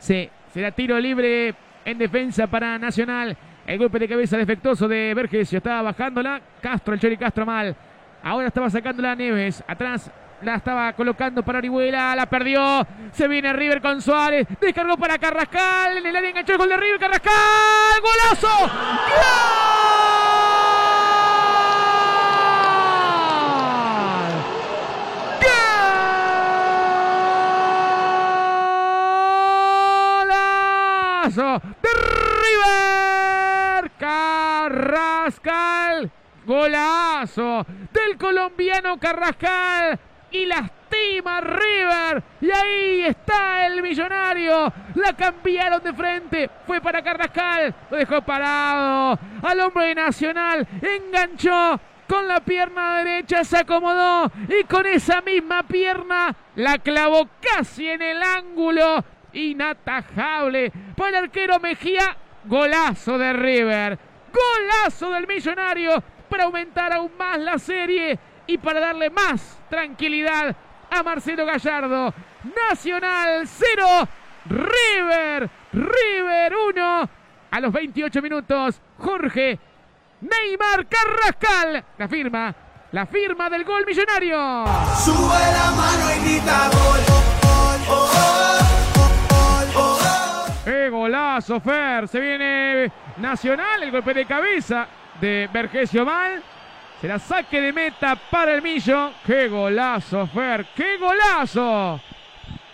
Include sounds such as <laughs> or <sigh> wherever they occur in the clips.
Sí, será tiro libre en defensa para Nacional. El golpe de cabeza defectuoso de Vergesio. Estaba bajándola. Castro, el Chori Castro mal. Ahora estaba sacándola Neves. Atrás la estaba colocando para Orihuela. La perdió. Se viene River con Suárez. Descargó para Carrascal. En el área el gol de River. Carrascal. ¡Golazo! De River. Carrascal. Golazo del colombiano Carrascal y lastima River. Y ahí está el millonario. La cambiaron de frente. Fue para Carrascal. Lo dejó parado. Al hombre de Nacional. Enganchó. Con la pierna derecha se acomodó y con esa misma pierna la clavó casi en el ángulo. Inatajable para el arquero Mejía. Golazo de River. Golazo del millonario para aumentar aún más la serie y para darle más tranquilidad a Marcelo Gallardo. Nacional 0, River, River 1. A los 28 minutos, Jorge Neymar Carrascal. La firma, la firma del gol millonario. Sube la mano y grita gol. ¡Qué golazo, Fer! Se viene Nacional, el golpe de cabeza de Vergesio Mal. Será saque de meta para el Millo. ¡Qué golazo, Fer! ¡Qué golazo!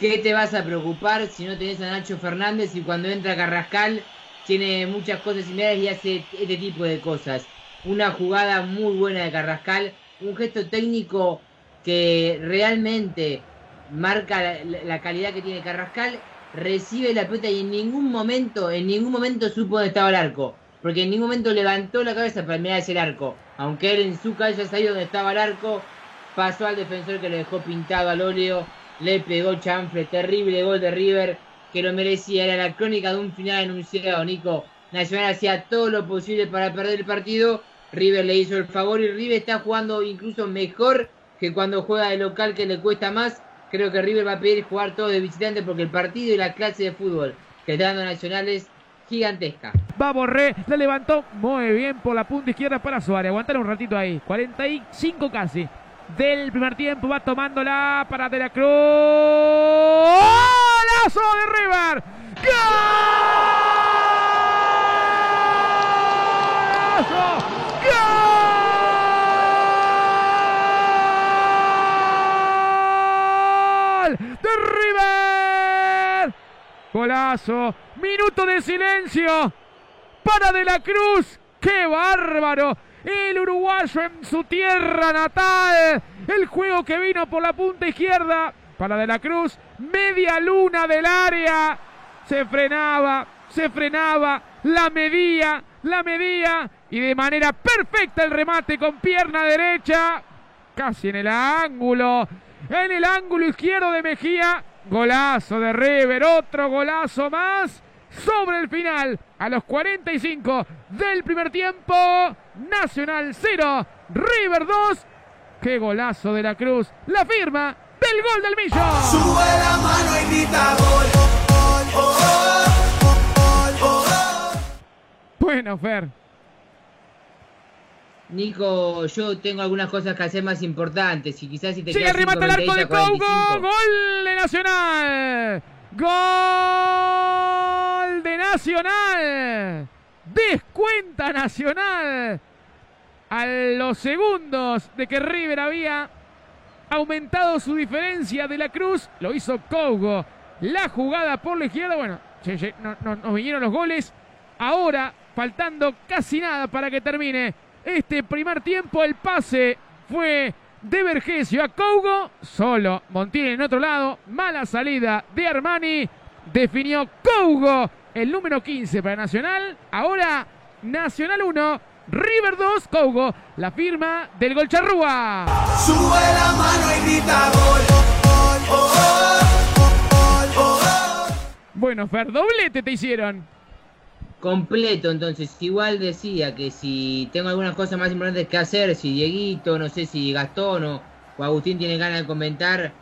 ¿Qué te vas a preocupar si no tenés a Nacho Fernández y cuando entra Carrascal tiene muchas cosas similares y hace este tipo de cosas? Una jugada muy buena de Carrascal, un gesto técnico que realmente marca la, la calidad que tiene Carrascal, recibe la pelota y en ningún momento, en ningún momento supo dónde estaba el arco porque en ningún momento levantó la cabeza para mirar hacia el arco. Aunque él en su cabeza sabía dónde estaba el arco, pasó al defensor que lo dejó pintado al óleo, le pegó chanfle, terrible gol de River, que lo merecía, era la crónica de un final anunciado, Nico. Nacional hacía todo lo posible para perder el partido, River le hizo el favor y River está jugando incluso mejor que cuando juega de local que le cuesta más. Creo que River va a pedir jugar todo de visitante porque el partido y la clase de fútbol que está dando Nacional es gigantesca. Va Borré, la levantó muy bien por la punta izquierda para Suárez. Aguantar un ratito ahí. 45 casi del primer tiempo. Va tomándola para De la Cruz. ¡Golazo de River! ¡Golazo! ¡Gol! ¡De River! Golazo. Minuto de silencio para De la Cruz. ¡Qué bárbaro! El uruguayo en su tierra natal. El juego que vino por la punta izquierda para De la Cruz. Media luna del área. Se frenaba, se frenaba, la medía, la medía. Y de manera perfecta el remate con pierna derecha. Casi en el ángulo. En el ángulo izquierdo de Mejía. Golazo de River, otro golazo más sobre el final. A los 45 del primer tiempo, Nacional 0, River 2. Qué golazo de la Cruz. La firma del gol del Millo. Sube la mano y grita gol. Bueno, Fer. Nico, yo tengo algunas cosas que hacer más importantes y quizás si te Sigue el arco de 5, 26 Cougo. a 45. Gol de Nacional. Gol de Nacional. Descuenta Nacional. A los segundos de que River había aumentado su diferencia de la Cruz, lo hizo Cougo. La jugada por la izquierda, bueno, che, no- no- nos vinieron los goles. Ahora, faltando casi nada para que termine este primer tiempo, el pase fue de Vergesio a Cougo, solo Montiel en otro lado, mala salida de Armani, definió Cougo, el número 15 para Nacional, ahora Nacional 1, River 2, Cougo, la firma del gol Charrúa. Sube la mano y grita gol. Oh, oh, oh. Bueno, Fer, doblete te hicieron. Completo, entonces, igual decía que si tengo algunas cosas más importantes que hacer, si Dieguito, no sé si Gastón o, Agustín tienen ganas de comentar,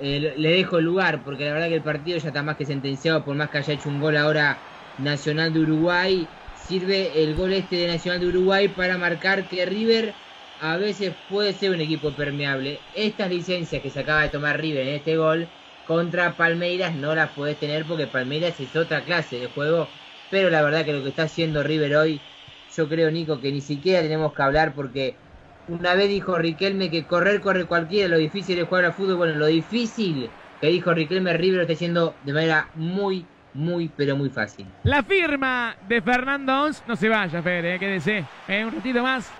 eh, le dejo el lugar, porque la verdad que el partido ya está más que sentenciado, por más que haya hecho un gol ahora Nacional de Uruguay. Sirve el gol este de Nacional de Uruguay para marcar que River a veces puede ser un equipo permeable. Estas licencias que se acaba de tomar River en este gol contra Palmeiras no las puedes tener porque Palmeiras es otra clase de juego. Pero la verdad que lo que está haciendo River hoy, yo creo, Nico, que ni siquiera tenemos que hablar porque una vez dijo Riquelme que correr corre cualquiera, lo difícil es jugar al fútbol. Bueno, lo difícil que dijo Riquelme River lo está haciendo de manera muy, muy, pero muy fácil. La firma de Fernando Ons. No se vaya, Fede, eh, quédese. Eh, un ratito más.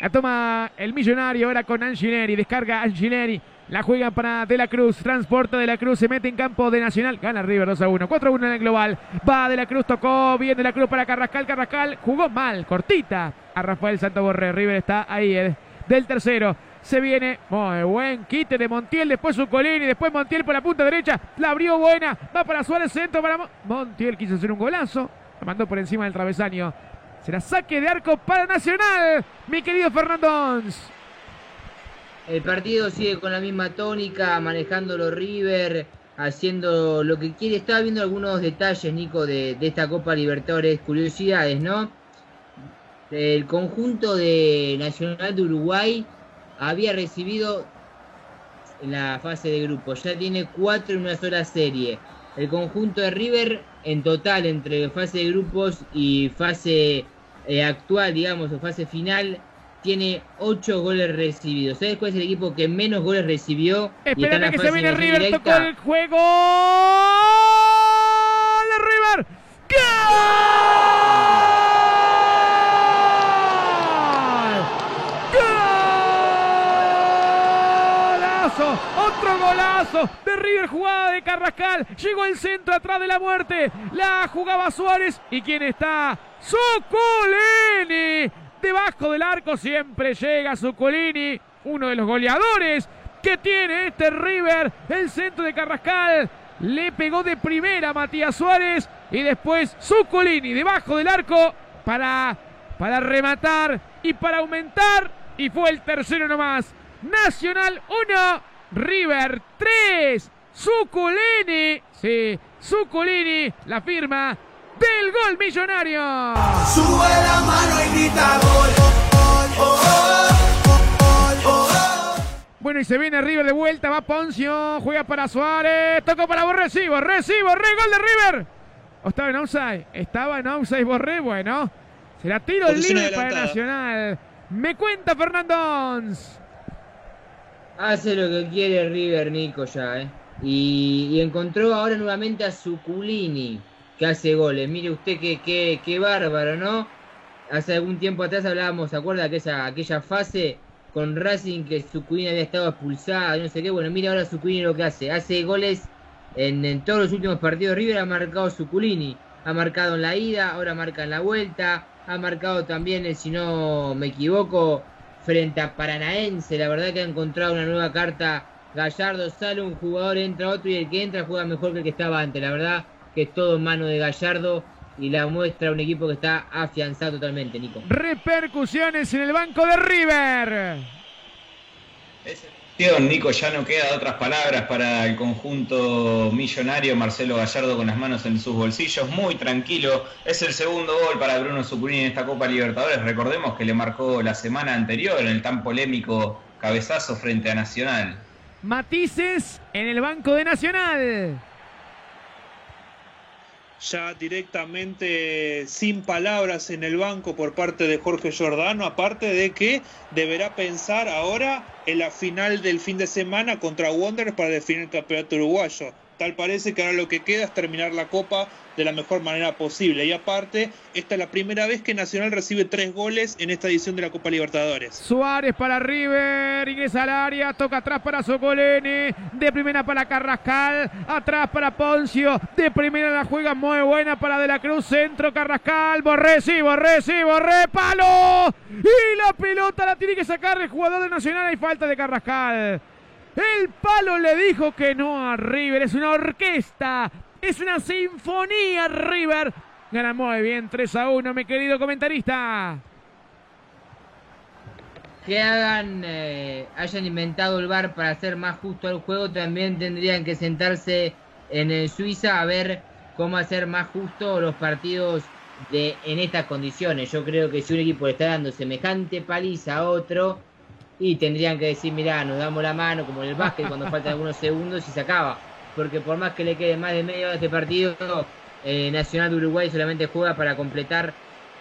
La toma el millonario ahora con Angileri. Descarga Angileri. La juegan para De la Cruz. Transporta De la Cruz. Se mete en campo de Nacional. Gana River 2 a 1. 4 a 1 en el global. Va De la Cruz. Tocó bien De la Cruz para Carrascal. Carrascal jugó mal. Cortita a Rafael Santo Borré. River está ahí del tercero. Se viene. Muy buen quite de Montiel. Después Zucolini. Después Montiel por la punta derecha. La abrió buena. Va para Suárez. Centro para Montiel. Quiso hacer un golazo. La mandó por encima del travesaño. Será saque de arco para Nacional. Mi querido Fernando El partido sigue con la misma tónica, manejándolo River, haciendo lo que quiere. Estaba viendo algunos detalles, Nico, de, esta Copa Libertadores, curiosidades, ¿no? El conjunto de Nacional de Uruguay había recibido en la fase de grupo, ya tiene cuatro en una sola serie. El conjunto de River en total entre fase de grupos y fase eh, actual, digamos, o fase final, tiene 8 goles recibidos. ¿Sabes cuál es el equipo que menos goles recibió? Espérate que se viene River, directa? tocó el juego de River. ¡Gol! Otro golazo de River, jugada de Carrascal. Llegó el centro atrás de la muerte. La jugaba Suárez. ¿Y quién está? Zuculini. Debajo del arco siempre llega Zuculini, uno de los goleadores que tiene este River. El centro de Carrascal le pegó de primera a Matías Suárez y después Zuculini debajo del arco para, para rematar y para aumentar. Y fue el tercero nomás. Nacional 1, River 3. Zuculini, sí, Zuculini, la firma del gol millonario. Sube la mano y grita gol. Bueno, y se viene River de vuelta, va Poncio, juega para Suárez, tocó para Borré, recibo, recibo, re, gol de River. ¿O estaba en outside? Estaba en outside Borré, bueno. Será tiro libre para Nacional. Me cuenta Fernando Hace lo que quiere River, Nico, ya, ¿eh? Y, y encontró ahora nuevamente a Suculini que hace goles. Mire usted qué, qué, qué bárbaro, ¿no? Hace algún tiempo atrás hablábamos, ¿se acuerda aquella, fase con Racing que Zuculini había estado expulsada, no sé qué? Bueno, mire ahora Zuculini lo que hace. Hace goles en, todos los últimos partidos River, ha marcado Zuculini. Ha marcado en la ida, ahora marca en la vuelta. Ha marcado también, eh, si no me equivoco, frente a Paranaense. La verdad que ha encontrado una nueva carta. Gallardo sale un jugador, entra otro y el que entra juega mejor que el que estaba antes. La verdad que es todo en mano de Gallardo y la muestra un equipo que está afianzado totalmente, Nico. Repercusiones en el banco de River. Nico, ya no queda otras palabras para el conjunto millonario. Marcelo Gallardo con las manos en sus bolsillos, muy tranquilo. Es el segundo gol para Bruno Zuculini en esta Copa Libertadores. Recordemos que le marcó la semana anterior en el tan polémico cabezazo frente a Nacional. Matices en el banco de Nacional ya directamente sin palabras en el banco por parte de Jorge Giordano, aparte de que deberá pensar ahora en la final del fin de semana contra Wanderers para definir el campeonato uruguayo. Tal parece que ahora lo que queda es terminar la Copa de la mejor manera posible. Y aparte, esta es la primera vez que Nacional recibe tres goles en esta edición de la Copa Libertadores. Suárez para River, ingresa al área, toca atrás para Socoleni, de primera para Carrascal, atrás para Poncio, de primera la juega muy buena para De la Cruz, centro Carrascal, Borré, sí, Borré, sí, Borré, palo. Y la pelota la tiene que sacar el jugador de Nacional, hay falta de Carrascal. El palo le dijo que no a River. Es una orquesta. Es una sinfonía River. Gana muy bien 3 a 1, mi querido comentarista. que hagan, eh, hayan inventado el VAR para hacer más justo el juego, también tendrían que sentarse en el Suiza a ver cómo hacer más justo los partidos de en estas condiciones. Yo creo que si un equipo le está dando semejante paliza a otro, y tendrían que decir, mirá, nos damos la mano, como en el básquet, cuando <laughs> faltan algunos segundos y se acaba. Porque por más que le quede más de medio de este partido, eh, Nacional de Uruguay solamente juega para completar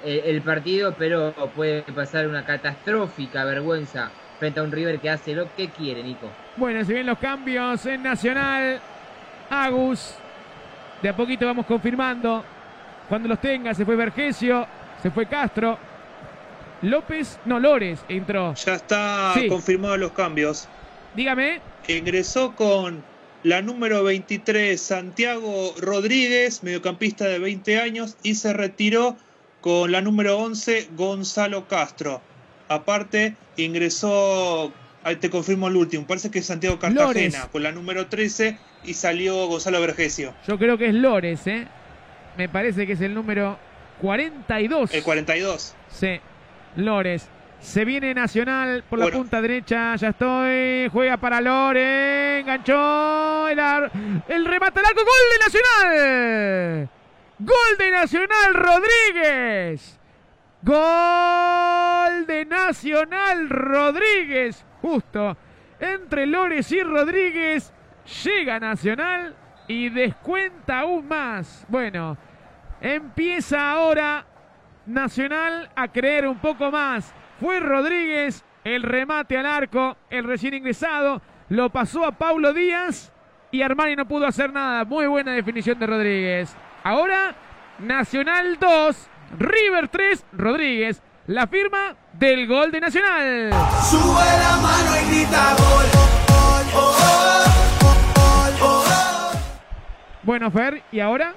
eh, el partido, pero puede pasar una catastrófica vergüenza frente a un River que hace lo que quiere, Nico. Bueno, se ven los cambios en Nacional. Agus. De a poquito vamos confirmando. Cuando los tenga, se fue Vergesio, se fue Castro. López, no, Lores entró. Ya está Sí. confirmado los cambios. Dígame. Ingresó con la número 23 Santiago Rodríguez, mediocampista de 20 años, y se retiró con la número 11 Gonzalo Castro. Aparte, ingresó, ahí te confirmo el último, parece que es Santiago Cartagena, Lores. con la número 13 y salió Gonzalo Vergesio, Yo creo que es Lores, ¿eh? Me parece que es el número 42. el 42. Sí, Lores. Se viene Nacional por la Bueno. punta derecha. Ya estoy. Juega para Lores. Enganchó. El, ar- el remate al arco. Gol de Nacional. Gol de Nacional Rodríguez. Gol de Nacional Rodríguez. Justo. Entre Lores y Rodríguez. Llega Nacional y descuenta aún más. Bueno, empieza ahora Nacional a creer un poco más. Fue Rodríguez el remate al arco, el recién ingresado, lo pasó a Paulo Díaz y Armani no pudo hacer nada. Muy buena definición de Rodríguez. Ahora Nacional 2, River 3, Rodríguez. La firma del gol de Nacional. Sube la mano y grita gol. Gol, gol. Bueno, Fer, ¿y ahora?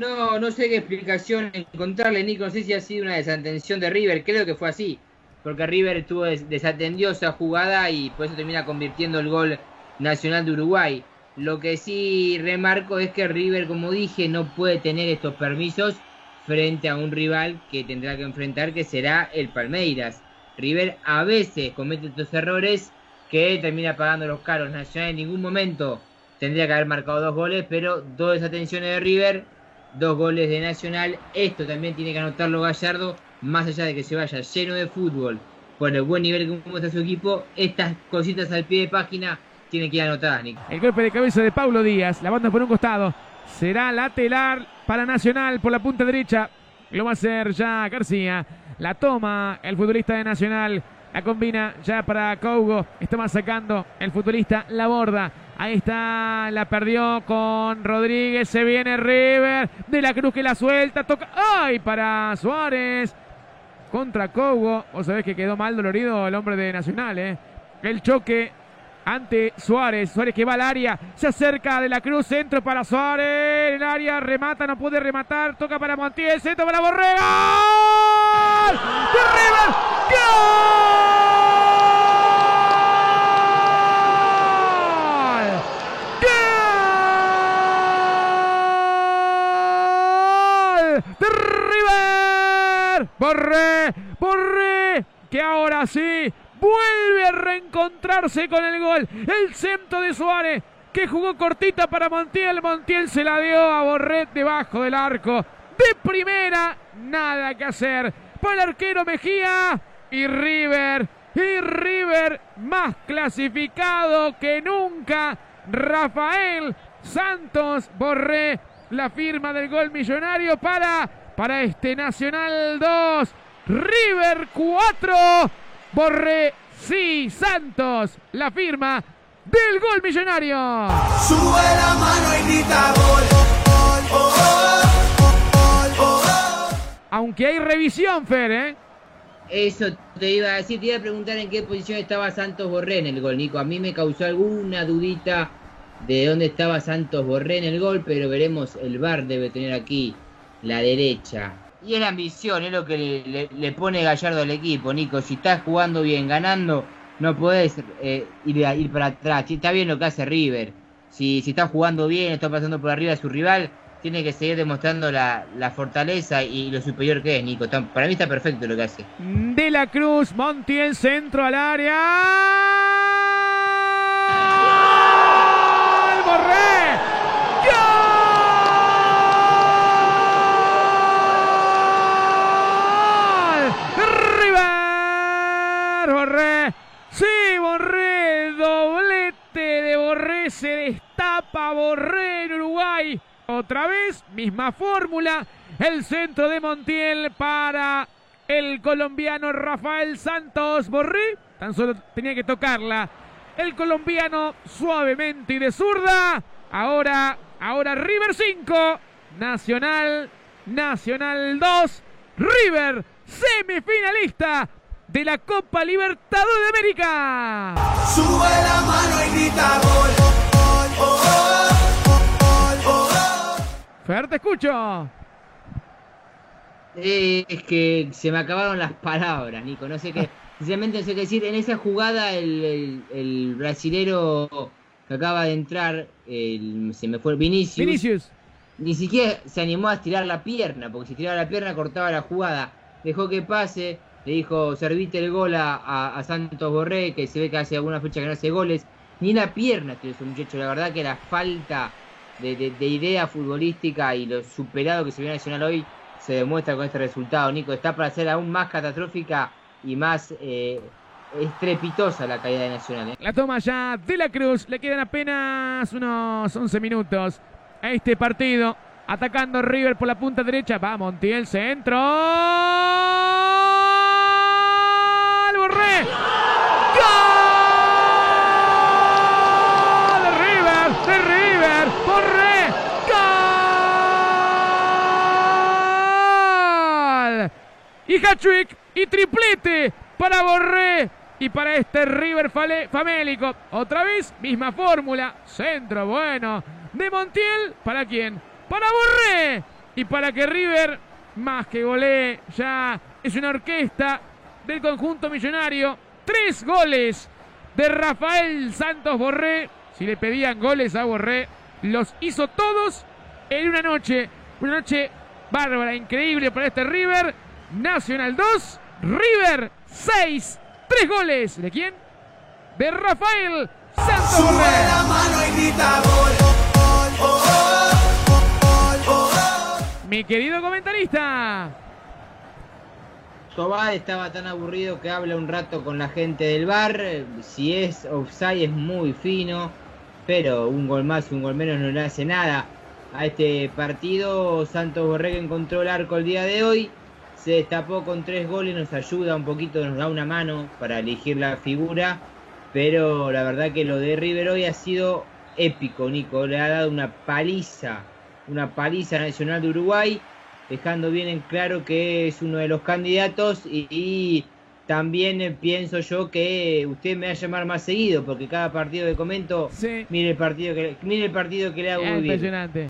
No, no sé qué explicación encontrarle, Nico. No sé si ha sido una desatención de River. Creo que fue así. Porque River tuvo des- desatendió esa jugada y por eso termina convirtiendo el gol nacional de Uruguay. Lo que sí remarco es que River, como dije, no puede tener estos permisos frente a un rival que tendrá que enfrentar, que será el Palmeiras. River a veces comete estos errores que termina pagando los caros. Nacional en ningún momento tendría que haber marcado dos goles, pero dos desatenciones de River, dos goles de Nacional. Esto también tiene que anotarlo Gallardo, más allá de que se vaya lleno de fútbol, por el buen nivel que muestra su equipo, estas cositas al pie de página tienen que ir anotadas, Nico. El golpe de cabeza de Paulo Díaz, la banda por un costado. Será lateral para Nacional por la punta derecha. Lo va a hacer ya García. La toma el futbolista de Nacional. La combina ya para Cougo. Estaba sacando el futbolista la borda. Ahí está, la perdió con Rodríguez. Se viene River. De la Cruz que la suelta. Toca. ¡Ay! Para Suárez. Contra Cougo. Vos sabés que quedó mal dolorido el hombre de Nacional, ¿eh? El choque ante Suárez. Suárez que va al área. Se acerca de la cruz. Centro para Suárez. El área remata. No puede rematar. Toca para Montiel. Centro para Borrega. ¡De River! Borré, Borré, que ahora sí vuelve a reencontrarse con el gol. El centro de Suárez, que jugó cortita para Montiel. Montiel se la dio a Borré debajo del arco. De primera, nada que hacer. Para el arquero Mejía y River. Y River más clasificado que nunca. Rafael Santos Borré, la firma del gol millonario para, para este Nacional 2, River 4, Borré, sí, Santos, la firma del gol millonario. Sube la mano y grita gol. Oh, oh, oh, oh. Aunque hay revisión, Fer, ¿eh? Eso te iba a decir, te iba a preguntar en qué posición estaba Santos Borré en el gol, Nico. A mí me causó alguna dudita de dónde estaba Santos Borré en el gol, pero veremos, el VAR debe tener aquí la derecha. Y es la ambición, es lo que le, le- le pone Gallardo al equipo, Nico. Si estás jugando bien, ganando, no podés eh, ir, para atrás. Si está bien lo que hace River. Si, si está jugando bien, está pasando por arriba de su rival, tiene que seguir demostrando la, la fortaleza y lo superior que es, Nico. Está- Para mí está perfecto lo que hace. De la Cruz, Montiel, centro al área. ¡Gol! ¡Borré! ¡Gol! ¡River! ¡Sí, Borré! Doblete de Borré. Se destapa Borré en Uruguay. Otra vez, misma fórmula. El centro de Montiel para el colombiano Rafael Santos Borré. Tan solo tenía que tocarla. El colombiano suavemente y de zurda. Ahora, ahora River 5. Nacional, Nacional 2. River, semifinalista de la Copa Libertadores de América. Sube la mano y grita gol. Oh, oh, oh, oh. Fer, te escucho. Eh, es que se me acabaron las palabras, Nico. No sé qué. Sinceramente no sé qué decir. En esa jugada, el, el, el brasilero que acaba de entrar, el- se me fue Vinicius, Vinicius. ni siquiera se animó a estirar la pierna, porque si tiraba la pierna cortaba la jugada. Dejó que pase, le dijo, servite el gol a, a- Santos Borré, que se ve que hace alguna fecha que no hace goles. Ni la pierna tiene ese muchacho. La verdad que la falta de, de- de idea futbolística y lo superado que se vio Nacional hoy se demuestra con este resultado, Nico. Está para ser aún más catastrófica y más eh, estrepitosa la caída de Nacional. ¿eh? La toma ya de la Cruz. Le quedan apenas unos 11 minutos a este partido. Atacando River por la punta derecha. Va Montiel, centro. ¡Gol! Borré. ¡Gol! De River, de River. Borré. ¡Gol! Y y triplete para Borré y para este River famélico. Otra vez, misma fórmula. Centro bueno de Montiel. ¿Para quién? Para Borré. Y para que River, más que golee, ya es una orquesta del conjunto millonario. Tres goles de Rafael Santos Borré. Si le pedían goles a Borré, los hizo todos en una noche. Una noche bárbara, increíble para este River. Nacional 2, River 6. Tres goles. ¿De quién? De Rafael Santos Sube la mano y grita gol. Gol, oh, oh, gol, oh, oh. Mi querido comentarista. Tobal estaba tan aburrido que habla un rato con la gente del bar. Si es offside es muy fino, pero un gol más y un gol menos no le hace nada a este partido. Santos Borrega encontró el arco el día de hoy. Se destapó con tres goles, nos ayuda un poquito, nos da una mano para elegir la figura. Pero la verdad que lo de River hoy ha sido épico, Nico. Le ha dado una paliza, una paliza nacional de Uruguay dejando bien en claro que es uno de los candidatos y, y también pienso yo que usted me va a llamar más seguido porque cada partido que comento Sí. mire el partido que mire el partido que le hago Ah, muy bien. Impresionante.